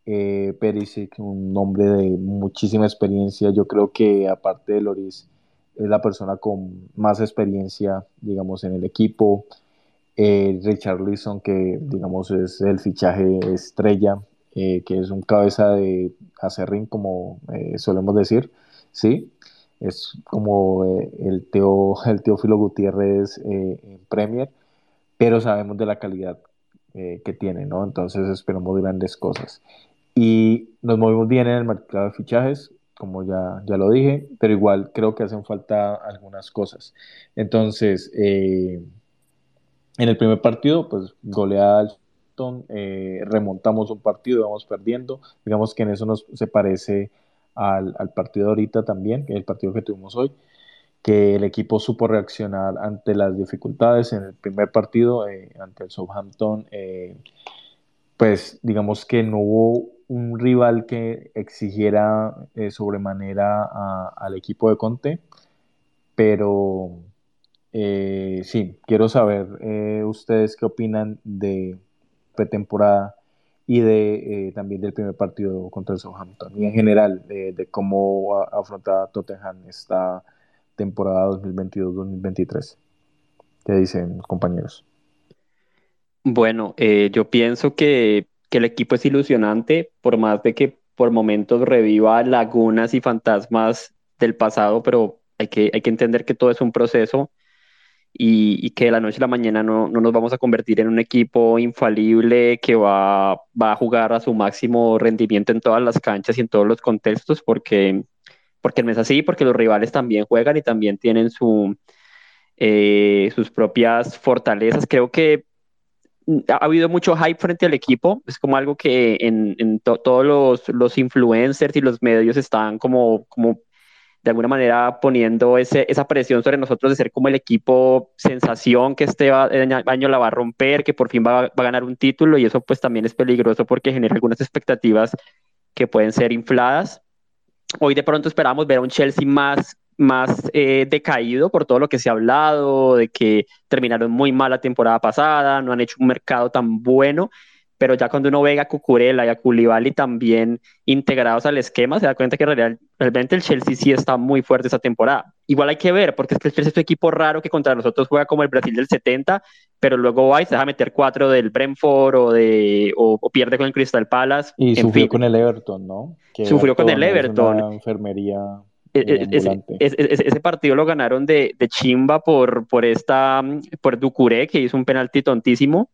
Eh, Perisic, un hombre de muchísima experiencia, yo creo que aparte de Loris, es la persona con más experiencia, digamos, en el equipo. Eh, Richard Leeson, que digamos es el fichaje estrella, eh, que es un cabeza de acerrín, como eh, solemos decir, ¿sí? Es como el, el Teófilo Gutiérrez en Premier, pero sabemos de la calidad que tiene, ¿no? Entonces esperamos grandes cosas. Y nos movimos bien en el mercado de fichajes, como ya, ya lo dije, pero igual creo que hacen falta algunas cosas. Entonces, eh, en el primer partido, pues goleada al eh, remontamos un partido, vamos perdiendo. Digamos que en eso nos, se parece al, partido de ahorita también, el partido que tuvimos hoy, que el equipo supo reaccionar ante las dificultades en el primer partido, eh, ante el Southampton. Eh, pues digamos que no hubo un rival que exigiera eh, sobremanera al equipo de Conte, pero sí, quiero saber ustedes qué opinan de pretemporada y de también del primer partido contra el Southampton y en general de cómo afronta Tottenham esta temporada 2022-2023. ¿Qué dicen compañeros? Bueno, yo pienso que que el equipo es ilusionante, por más de que por momentos reviva lagunas y fantasmas del pasado, pero hay que, hay que entender que todo es un proceso y, que de la noche a la mañana no, no, nos vamos a convertir en un equipo infalible que va, va, a jugar a su máximo rendimiento en todas las canchas y en todos los contextos, porque, porque no es así, porque los rivales también juegan y también tienen su, eh, sus propias fortalezas. Creo que ha habido mucho hype frente al equipo, es como algo que en, todos los, los, influencers y los medios están como, como de alguna manera poniendo ese, esa presión sobre nosotros de ser como el equipo sensación que este año la va a romper, que por fin va, va, a ganar un título y eso pues también es peligroso porque genera algunas expectativas que pueden ser infladas. Hoy de pronto esperamos ver a un Chelsea más más eh, decaído por todo lo que se ha hablado, de que terminaron muy mal la temporada pasada, no han hecho un mercado tan bueno, pero ya cuando uno ve a Cucurella y a Koulibaly también integrados al esquema, se da cuenta que realmente el Chelsea sí está muy fuerte esa temporada. Igual hay que ver, porque es que el Chelsea es un equipo raro que contra nosotros juega como el Brasil del 70, pero luego se deja meter cuatro del Brentford o, de, o, pierde con el Crystal Palace. Y sufrió con el Everton, ¿no? sufrió con el Everton. una enfermería e, e, ese, partido lo ganaron de, chimba por, por, esta, por Ducuré, que hizo un penalti tontísimo,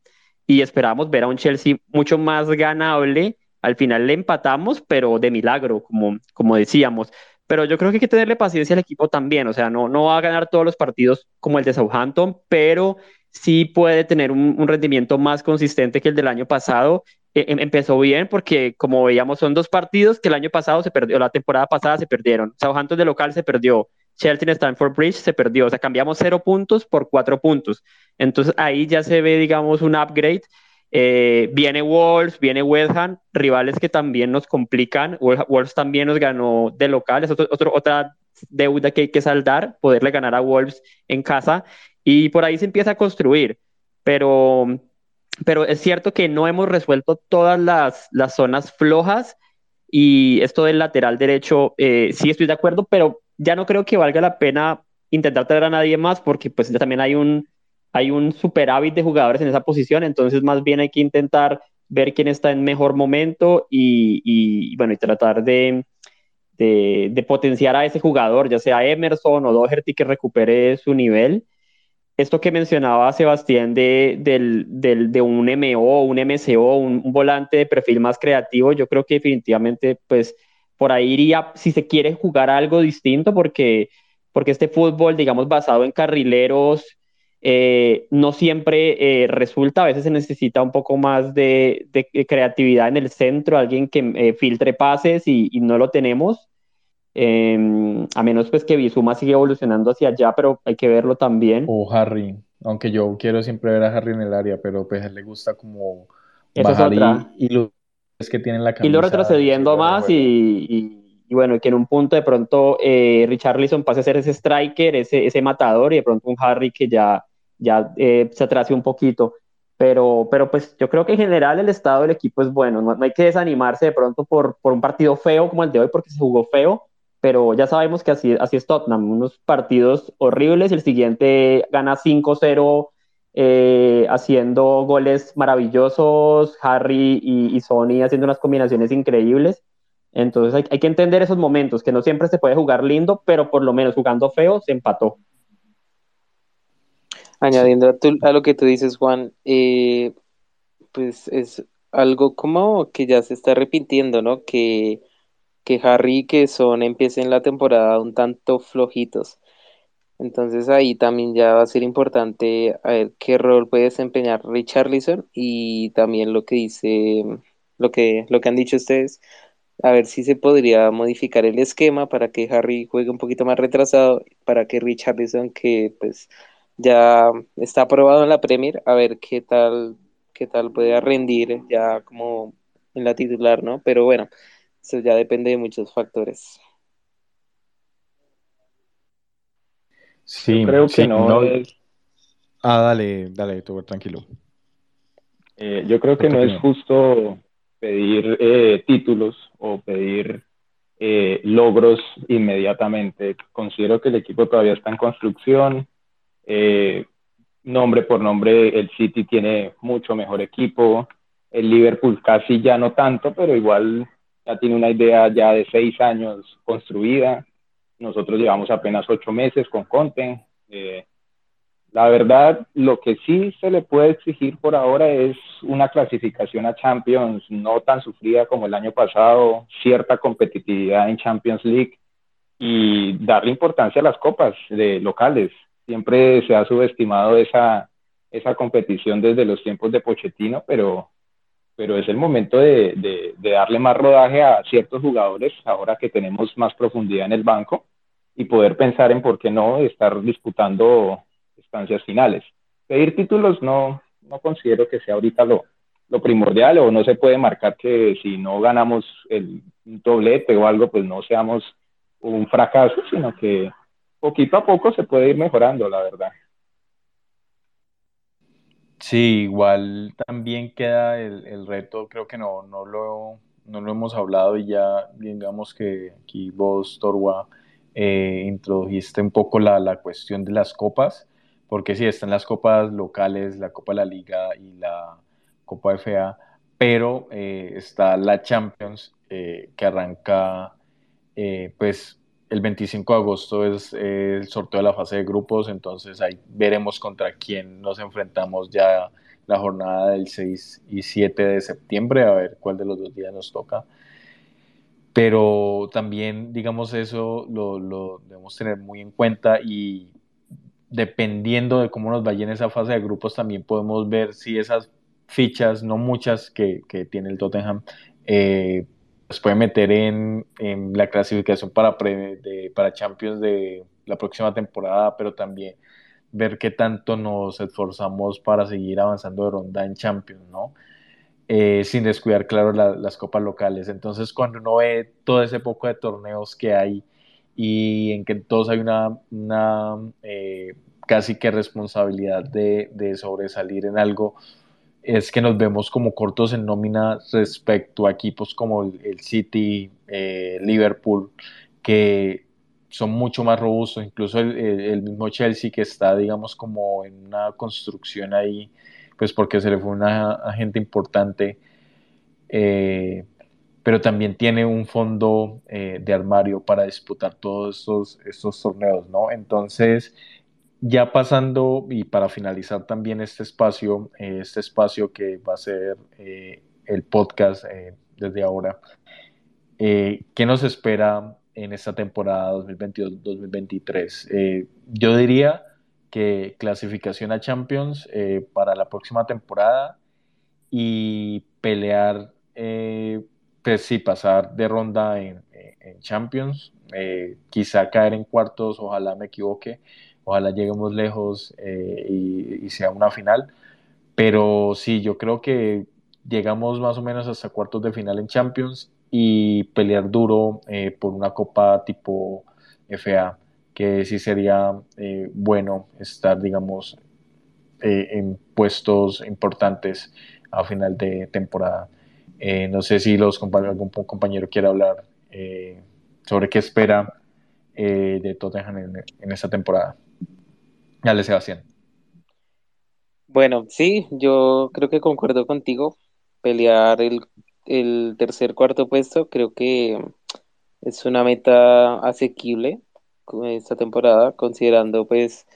y esperábamos ver a un Chelsea mucho más ganable. Al final le empatamos, pero de milagro, como, como decíamos. Pero yo creo que hay que tenerle paciencia al equipo también, o sea, no, no va a ganar todos los partidos como el de Southampton, pero sí puede tener un, un rendimiento más consistente que el del año pasado eh, em, empezó bien porque, como veíamos, son dos partidos que el año pasado se perdió, la temporada pasada se perdieron. Southampton de local se perdió, Chelsea en Stanford Bridge se perdió, o sea, cambiamos cero puntos por cuatro puntos. Entonces ahí ya se ve, digamos, un upgrade. Eh, viene Wolves, viene West Ham, rivales que también nos complican. Wolves también nos ganó de local, es otra deuda que hay que saldar, poderle ganar a Wolves en casa. Y por ahí se empieza a construir. Pero pero es cierto que no hemos resuelto todas las, las zonas flojas y esto del lateral derecho, eh, sí estoy de acuerdo, pero ya no creo que valga la pena intentar traer a nadie más porque pues también hay un, hay un superávit de jugadores en esa posición, entonces más bien hay que intentar ver quién está en mejor momento y, y bueno, y tratar de, de, de, potenciar a ese jugador, ya sea Emerson o Doherty que recupere su nivel esto que mencionaba Sebastián de, del, del, de un MO, un MCO, un, volante de perfil más creativo, yo creo que definitivamente, pues, por ahí iría, si se quiere jugar algo distinto, porque, porque este fútbol, digamos, basado en carrileros, eh, no siempre eh, resulta, a veces se necesita un poco más de, creatividad en el centro, alguien que eh, filtre pases y no lo tenemos. Em, a menos pues que Bizuma sigue evolucionando hacia allá, pero hay que verlo también. O Harry, aunque yo quiero siempre ver a Harry en el área, pero pues a él le gusta como bajar y, lo es que tienen la camisa. Y lo retrocediendo más y, y, bueno, que en un punto de pronto eh, Richarlison pase a ser ese striker, ese, ese matador y de pronto un Harry que ya, ya eh, se atrase un poquito. Pero, pero pues yo creo que en general el estado del equipo es bueno, no, no hay que desanimarse de pronto por, por un partido feo como el de hoy porque se jugó feo, pero ya sabemos que así, así es Tottenham, unos partidos horribles, el siguiente gana 5-0 eh, haciendo goles maravillosos, Harry y, Sony haciendo unas combinaciones increíbles. Entonces hay, hay, que entender esos momentos, que no siempre se puede jugar lindo, pero por lo menos jugando feo se empató. Añadiendo a, lo que tú dices, Juan, eh, pues es algo como que ya se está repitiendo, ¿no? Que que Harry y que Son empiecen la temporada un tanto flojitos. Entonces ahí también ya va a ser importante a ver qué rol puede desempeñar Richarlison y también lo que dice, lo que, lo que han dicho ustedes, a ver si se podría modificar el esquema para que Harry juegue un poquito más retrasado, para que Richarlison, que pues ya está aprobado en la Premier, a ver qué tal qué tal puede rendir ya como en la titular, ¿no? Pero bueno, eso ya depende de muchos factores. Sí, creo que no, es. Ah, dale, dale, tú, tranquilo. Eh, yo creo que no es justo pedir eh, títulos o pedir eh, logros inmediatamente. Considero que el equipo todavía está en construcción. nombre por nombre, el City tiene mucho mejor equipo. El Liverpool casi ya no tanto, pero igual ya tiene una idea ya de seis años construida. Nosotros llevamos apenas ocho meses con Conte. Eh, la verdad, lo que sí se le puede exigir por ahora es una clasificación a Champions no tan sufrida como el año pasado, cierta competitividad en Champions League y darle importancia a las copas de locales. Siempre se ha subestimado esa, esa competición desde los tiempos de Pochettino, pero, pero es el momento de, de, darle más rodaje a ciertos jugadores ahora que tenemos más profundidad en el banco y poder pensar en por qué no estar disputando estancias finales. Pedir títulos no, no considero que sea ahorita lo, lo primordial o no se puede marcar que si no ganamos el doblete o algo, pues no seamos un fracaso, sino que poquito a poco se puede ir mejorando, la verdad. Sí, igual también queda el, el reto, creo que no, no, lo, no lo hemos hablado y ya digamos que aquí vos, Torwa, eh, introdujiste un poco la, la, cuestión de las copas, porque sí, están las copas locales, la Copa de la Liga y la Copa FA, pero eh, está la Champions eh, que arranca pues el 25 de agosto es el sorteo de la fase de grupos, entonces ahí veremos contra quién nos enfrentamos ya la jornada del 6 y 7 de septiembre, a ver cuál de los dos días nos toca. Pero también, digamos, eso lo, lo, debemos tener muy en cuenta y dependiendo de cómo nos vaya en esa fase de grupos, también podemos ver si esas fichas, no muchas que, tiene el Tottenham, eh, pues puede meter en, la clasificación para, de, para Champions de la próxima temporada, pero también ver qué tanto nos esforzamos para seguir avanzando de ronda en Champions, ¿no? Eh, sin descuidar, claro, las copas locales. Entonces, cuando uno ve todo ese poco de torneos que hay y en que todos hay una, eh, casi que responsabilidad de, sobresalir en algo, es que nos vemos como cortos en nómina respecto a equipos como el, City, eh, Liverpool, que son mucho más robustos, incluso el, mismo Chelsea que está, digamos, como en una construcción ahí pues porque se le fue una agente importante, eh, pero también tiene un fondo eh, de armario para disputar todos estos, estos torneos, ¿no? Entonces, ya pasando y para finalizar también este espacio, eh, este espacio que va a ser el podcast desde ahora, ¿qué nos espera en esta temporada 2022-2023? yo diría que clasificación a Champions eh, para la próxima temporada y pelear, eh, pues sí, pasar de ronda en, Champions, eh, quizá caer en cuartos, ojalá me equivoque, ojalá lleguemos lejos y, y, sea una final, pero sí, yo creo que llegamos más o menos hasta cuartos de final en Champions y pelear duro por una copa tipo FA que sí sería eh, bueno estar, digamos, eh, en puestos importantes a final de temporada. Eh, no sé si los algún compañero quiere hablar sobre qué espera de Tottenham en, en esta temporada. Sebastián. Bueno, sí, yo creo que concuerdo contigo. Pelear el, el tercer, cuarto puesto creo que es una meta asequible esta temporada, considerando pues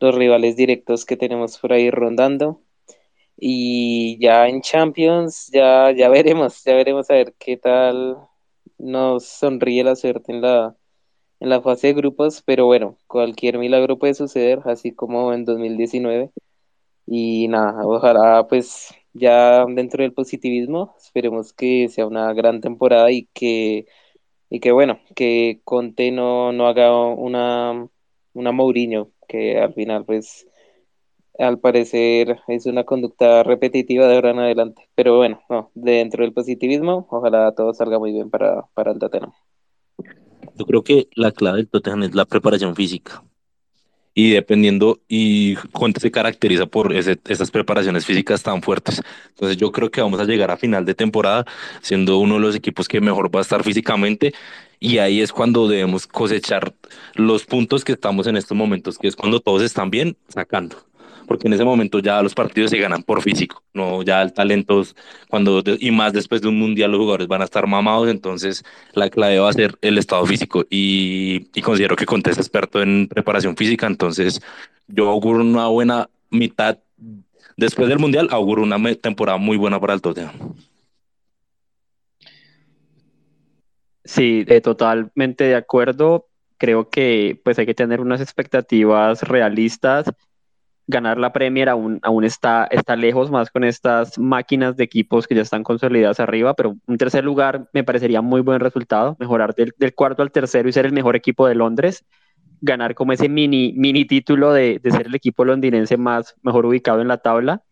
los rivales directos que tenemos por ahí rondando. Y ya en Champions, ya, ya veremos, ya veremos a ver qué tal nos sonríe la suerte en la, en la fase de grupos, pero bueno, cualquier milagro puede suceder, así como en 2019. Y nada, ojalá pues ya dentro del positivismo, esperemos que sea una gran temporada y que y que bueno, que Conte no, no haga una, una Mourinho, que al final pues al parecer es una conducta repetitiva de ahora en adelante. Pero bueno, no, dentro del positivismo, ojalá todo salga muy bien para, para el Tottenham. Yo creo que la clave del Tottenham es la preparación física. Y dependiendo, y Conte se caracteriza por esas preparaciones físicas tan fuertes. Entonces yo creo que vamos a llegar a final de temporada siendo uno de los equipos que mejor va a estar físicamente y ahí es cuando debemos cosechar los puntos que estamos en estos momentos, que es cuando todos están bien sacando porque en ese momento ya los partidos se ganan por físico, no ya el talento, cuando, y más después de un mundial los jugadores van a estar mamados, entonces la clave va a ser el estado físico y, considero que Conte es experto en preparación física, entonces yo auguro una buena mitad, después del mundial auguro una temporada muy buena para el Tottenham. Sí, eh, totalmente de acuerdo. Creo que pues hay que tener unas expectativas realistas ganar la Premier aún, aún está, está lejos más con estas máquinas de equipos que ya están consolidadas arriba, pero un tercer lugar me parecería muy buen resultado, mejorar del, cuarto al tercero y ser el mejor equipo de Londres, ganar como ese mini, mini título de, ser el equipo londinense más mejor ubicado en la tabla.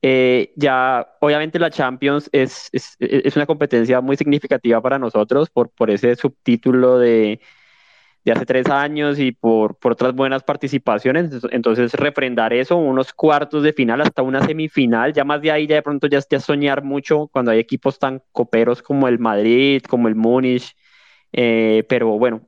Eh, ya, obviamente la Champions es, es, es, una competencia muy significativa para nosotros por, por ese subtítulo de, de hace tres años y por, por otras buenas participaciones. Entonces, refrendar eso, unos cuartos de final hasta una semifinal, ya más de ahí, ya de pronto ya, ya soñar mucho cuando hay equipos tan coperos como el Madrid, como el Múnich. Eh, pero bueno,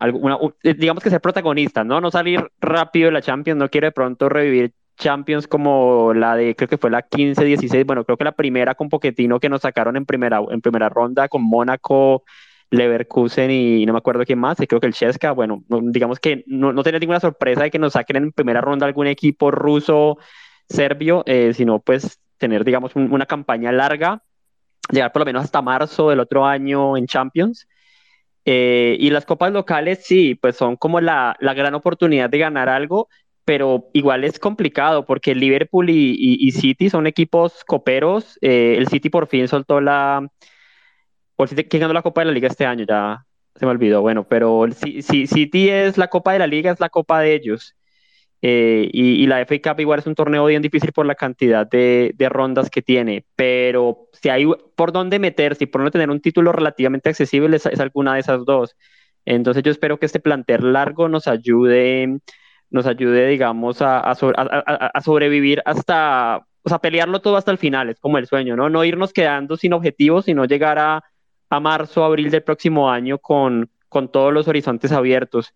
eh, digamos que ser protagonista, ¿no? No salir rápido de la Champions, no quiere de pronto revivir Champions como la de, creo que fue la 15-16, bueno, creo que la primera con Poquetino que nos sacaron en primera, en primera ronda con Mónaco, Leverkusen y no me acuerdo quién más, y creo que el Cheska, bueno, digamos que no, no tenía ninguna sorpresa de que nos saquen en primera ronda algún equipo ruso, serbio, eh, sino pues tener, digamos, una campaña larga, llegar por lo menos hasta marzo del otro año en Champions. Eh, y las copas locales, sí, pues son como la, la, gran oportunidad de ganar algo, pero igual es complicado porque Liverpool y, y, City son equipos coperos. Eh, el City por fin soltó la, ¿quién ganó la Copa de la Liga este año? Ya se me olvidó. Bueno, pero si, si City es la Copa de la Liga, es la Copa de ellos. Eh, y, la FA Cup igual es un torneo bien difícil por la cantidad de, rondas que tiene, pero si hay por dónde meterse y por no tener un título relativamente accesible es, alguna de esas dos. Entonces yo espero que este plantel largo nos ayude, nos ayude, digamos, a, a, sobrevivir hasta, o sea, pelearlo todo hasta el final, es como el sueño, ¿no? No irnos quedando sin objetivos, sino llegar a, a marzo, abril del próximo año con, con todos los horizontes abiertos.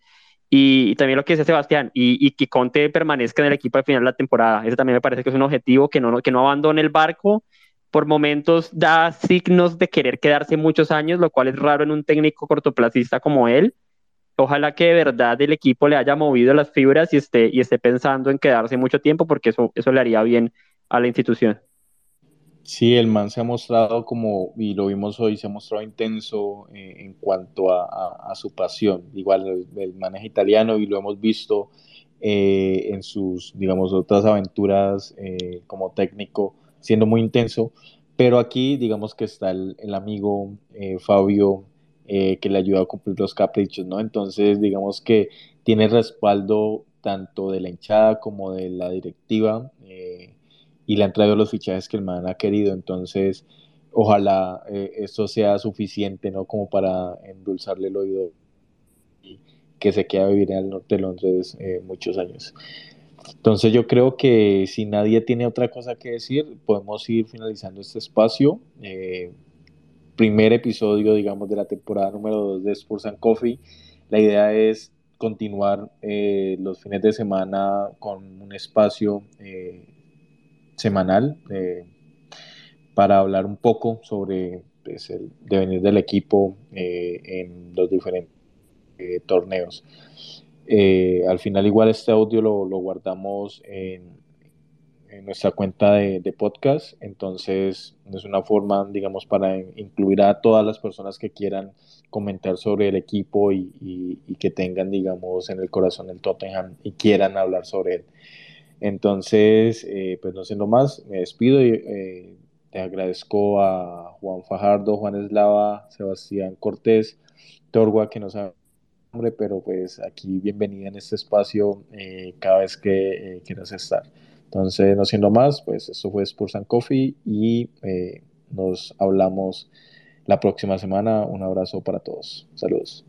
Y, también lo que dice Sebastián, y, que Conte permanezca en el equipo al final de la temporada. Ese también me parece que es un objetivo, que no, que no abandone el barco. Por momentos da signos de querer quedarse muchos años, lo cual es raro en un técnico cortoplacista como él. Ojalá que de verdad el equipo le haya movido las fibras y esté, y esté pensando en quedarse mucho tiempo, porque eso, eso le haría bien a la institución. Sí, el man se ha mostrado como, y lo vimos hoy, se ha mostrado intenso eh, en cuanto a, su pasión. Igual el, es italiano y lo hemos visto eh, en sus, digamos, otras aventuras eh, como técnico, siendo muy intenso. Pero aquí, digamos que está el, el amigo Fabio que le ayuda a cumplir los caprichos, ¿no? Entonces, digamos que tiene respaldo tanto de la hinchada como de la directiva y le han traído los fichajes que el man ha querido. Entonces, ojalá eh, esto sea suficiente, ¿no? Como para endulzarle el oído y que se quede a vivir en el norte de Londres eh, muchos años. Entonces yo creo que si nadie tiene otra cosa que decir, podemos ir finalizando este espacio. Eh, primer episodio, digamos, de la temporada número 2 de Sports and Coffee. La idea es continuar los fines de semana con un espacio semanal eh, para hablar un poco sobre pues, el devenir del equipo eh, en los diferentes eh, torneos. al final igual este audio lo, guardamos en, nuestra cuenta de, podcast, entonces es una forma, digamos, para incluir a todas las personas que quieran comentar sobre el equipo y, y que tengan, digamos, en el corazón el Tottenham y quieran hablar sobre él. Entonces, eh, pues no siendo más, me despido y eh, te agradezco a Juan Fajardo, Juan Eslava, Sebastián Cortés, Torgua, que no sabe nombre, pero pues aquí bienvenida en este espacio eh, cada vez que quieras estar. Entonces, no siendo más, pues eso fue Spurs and Coffee y eh, nos hablamos la próxima semana. Un abrazo para todos. Saludos.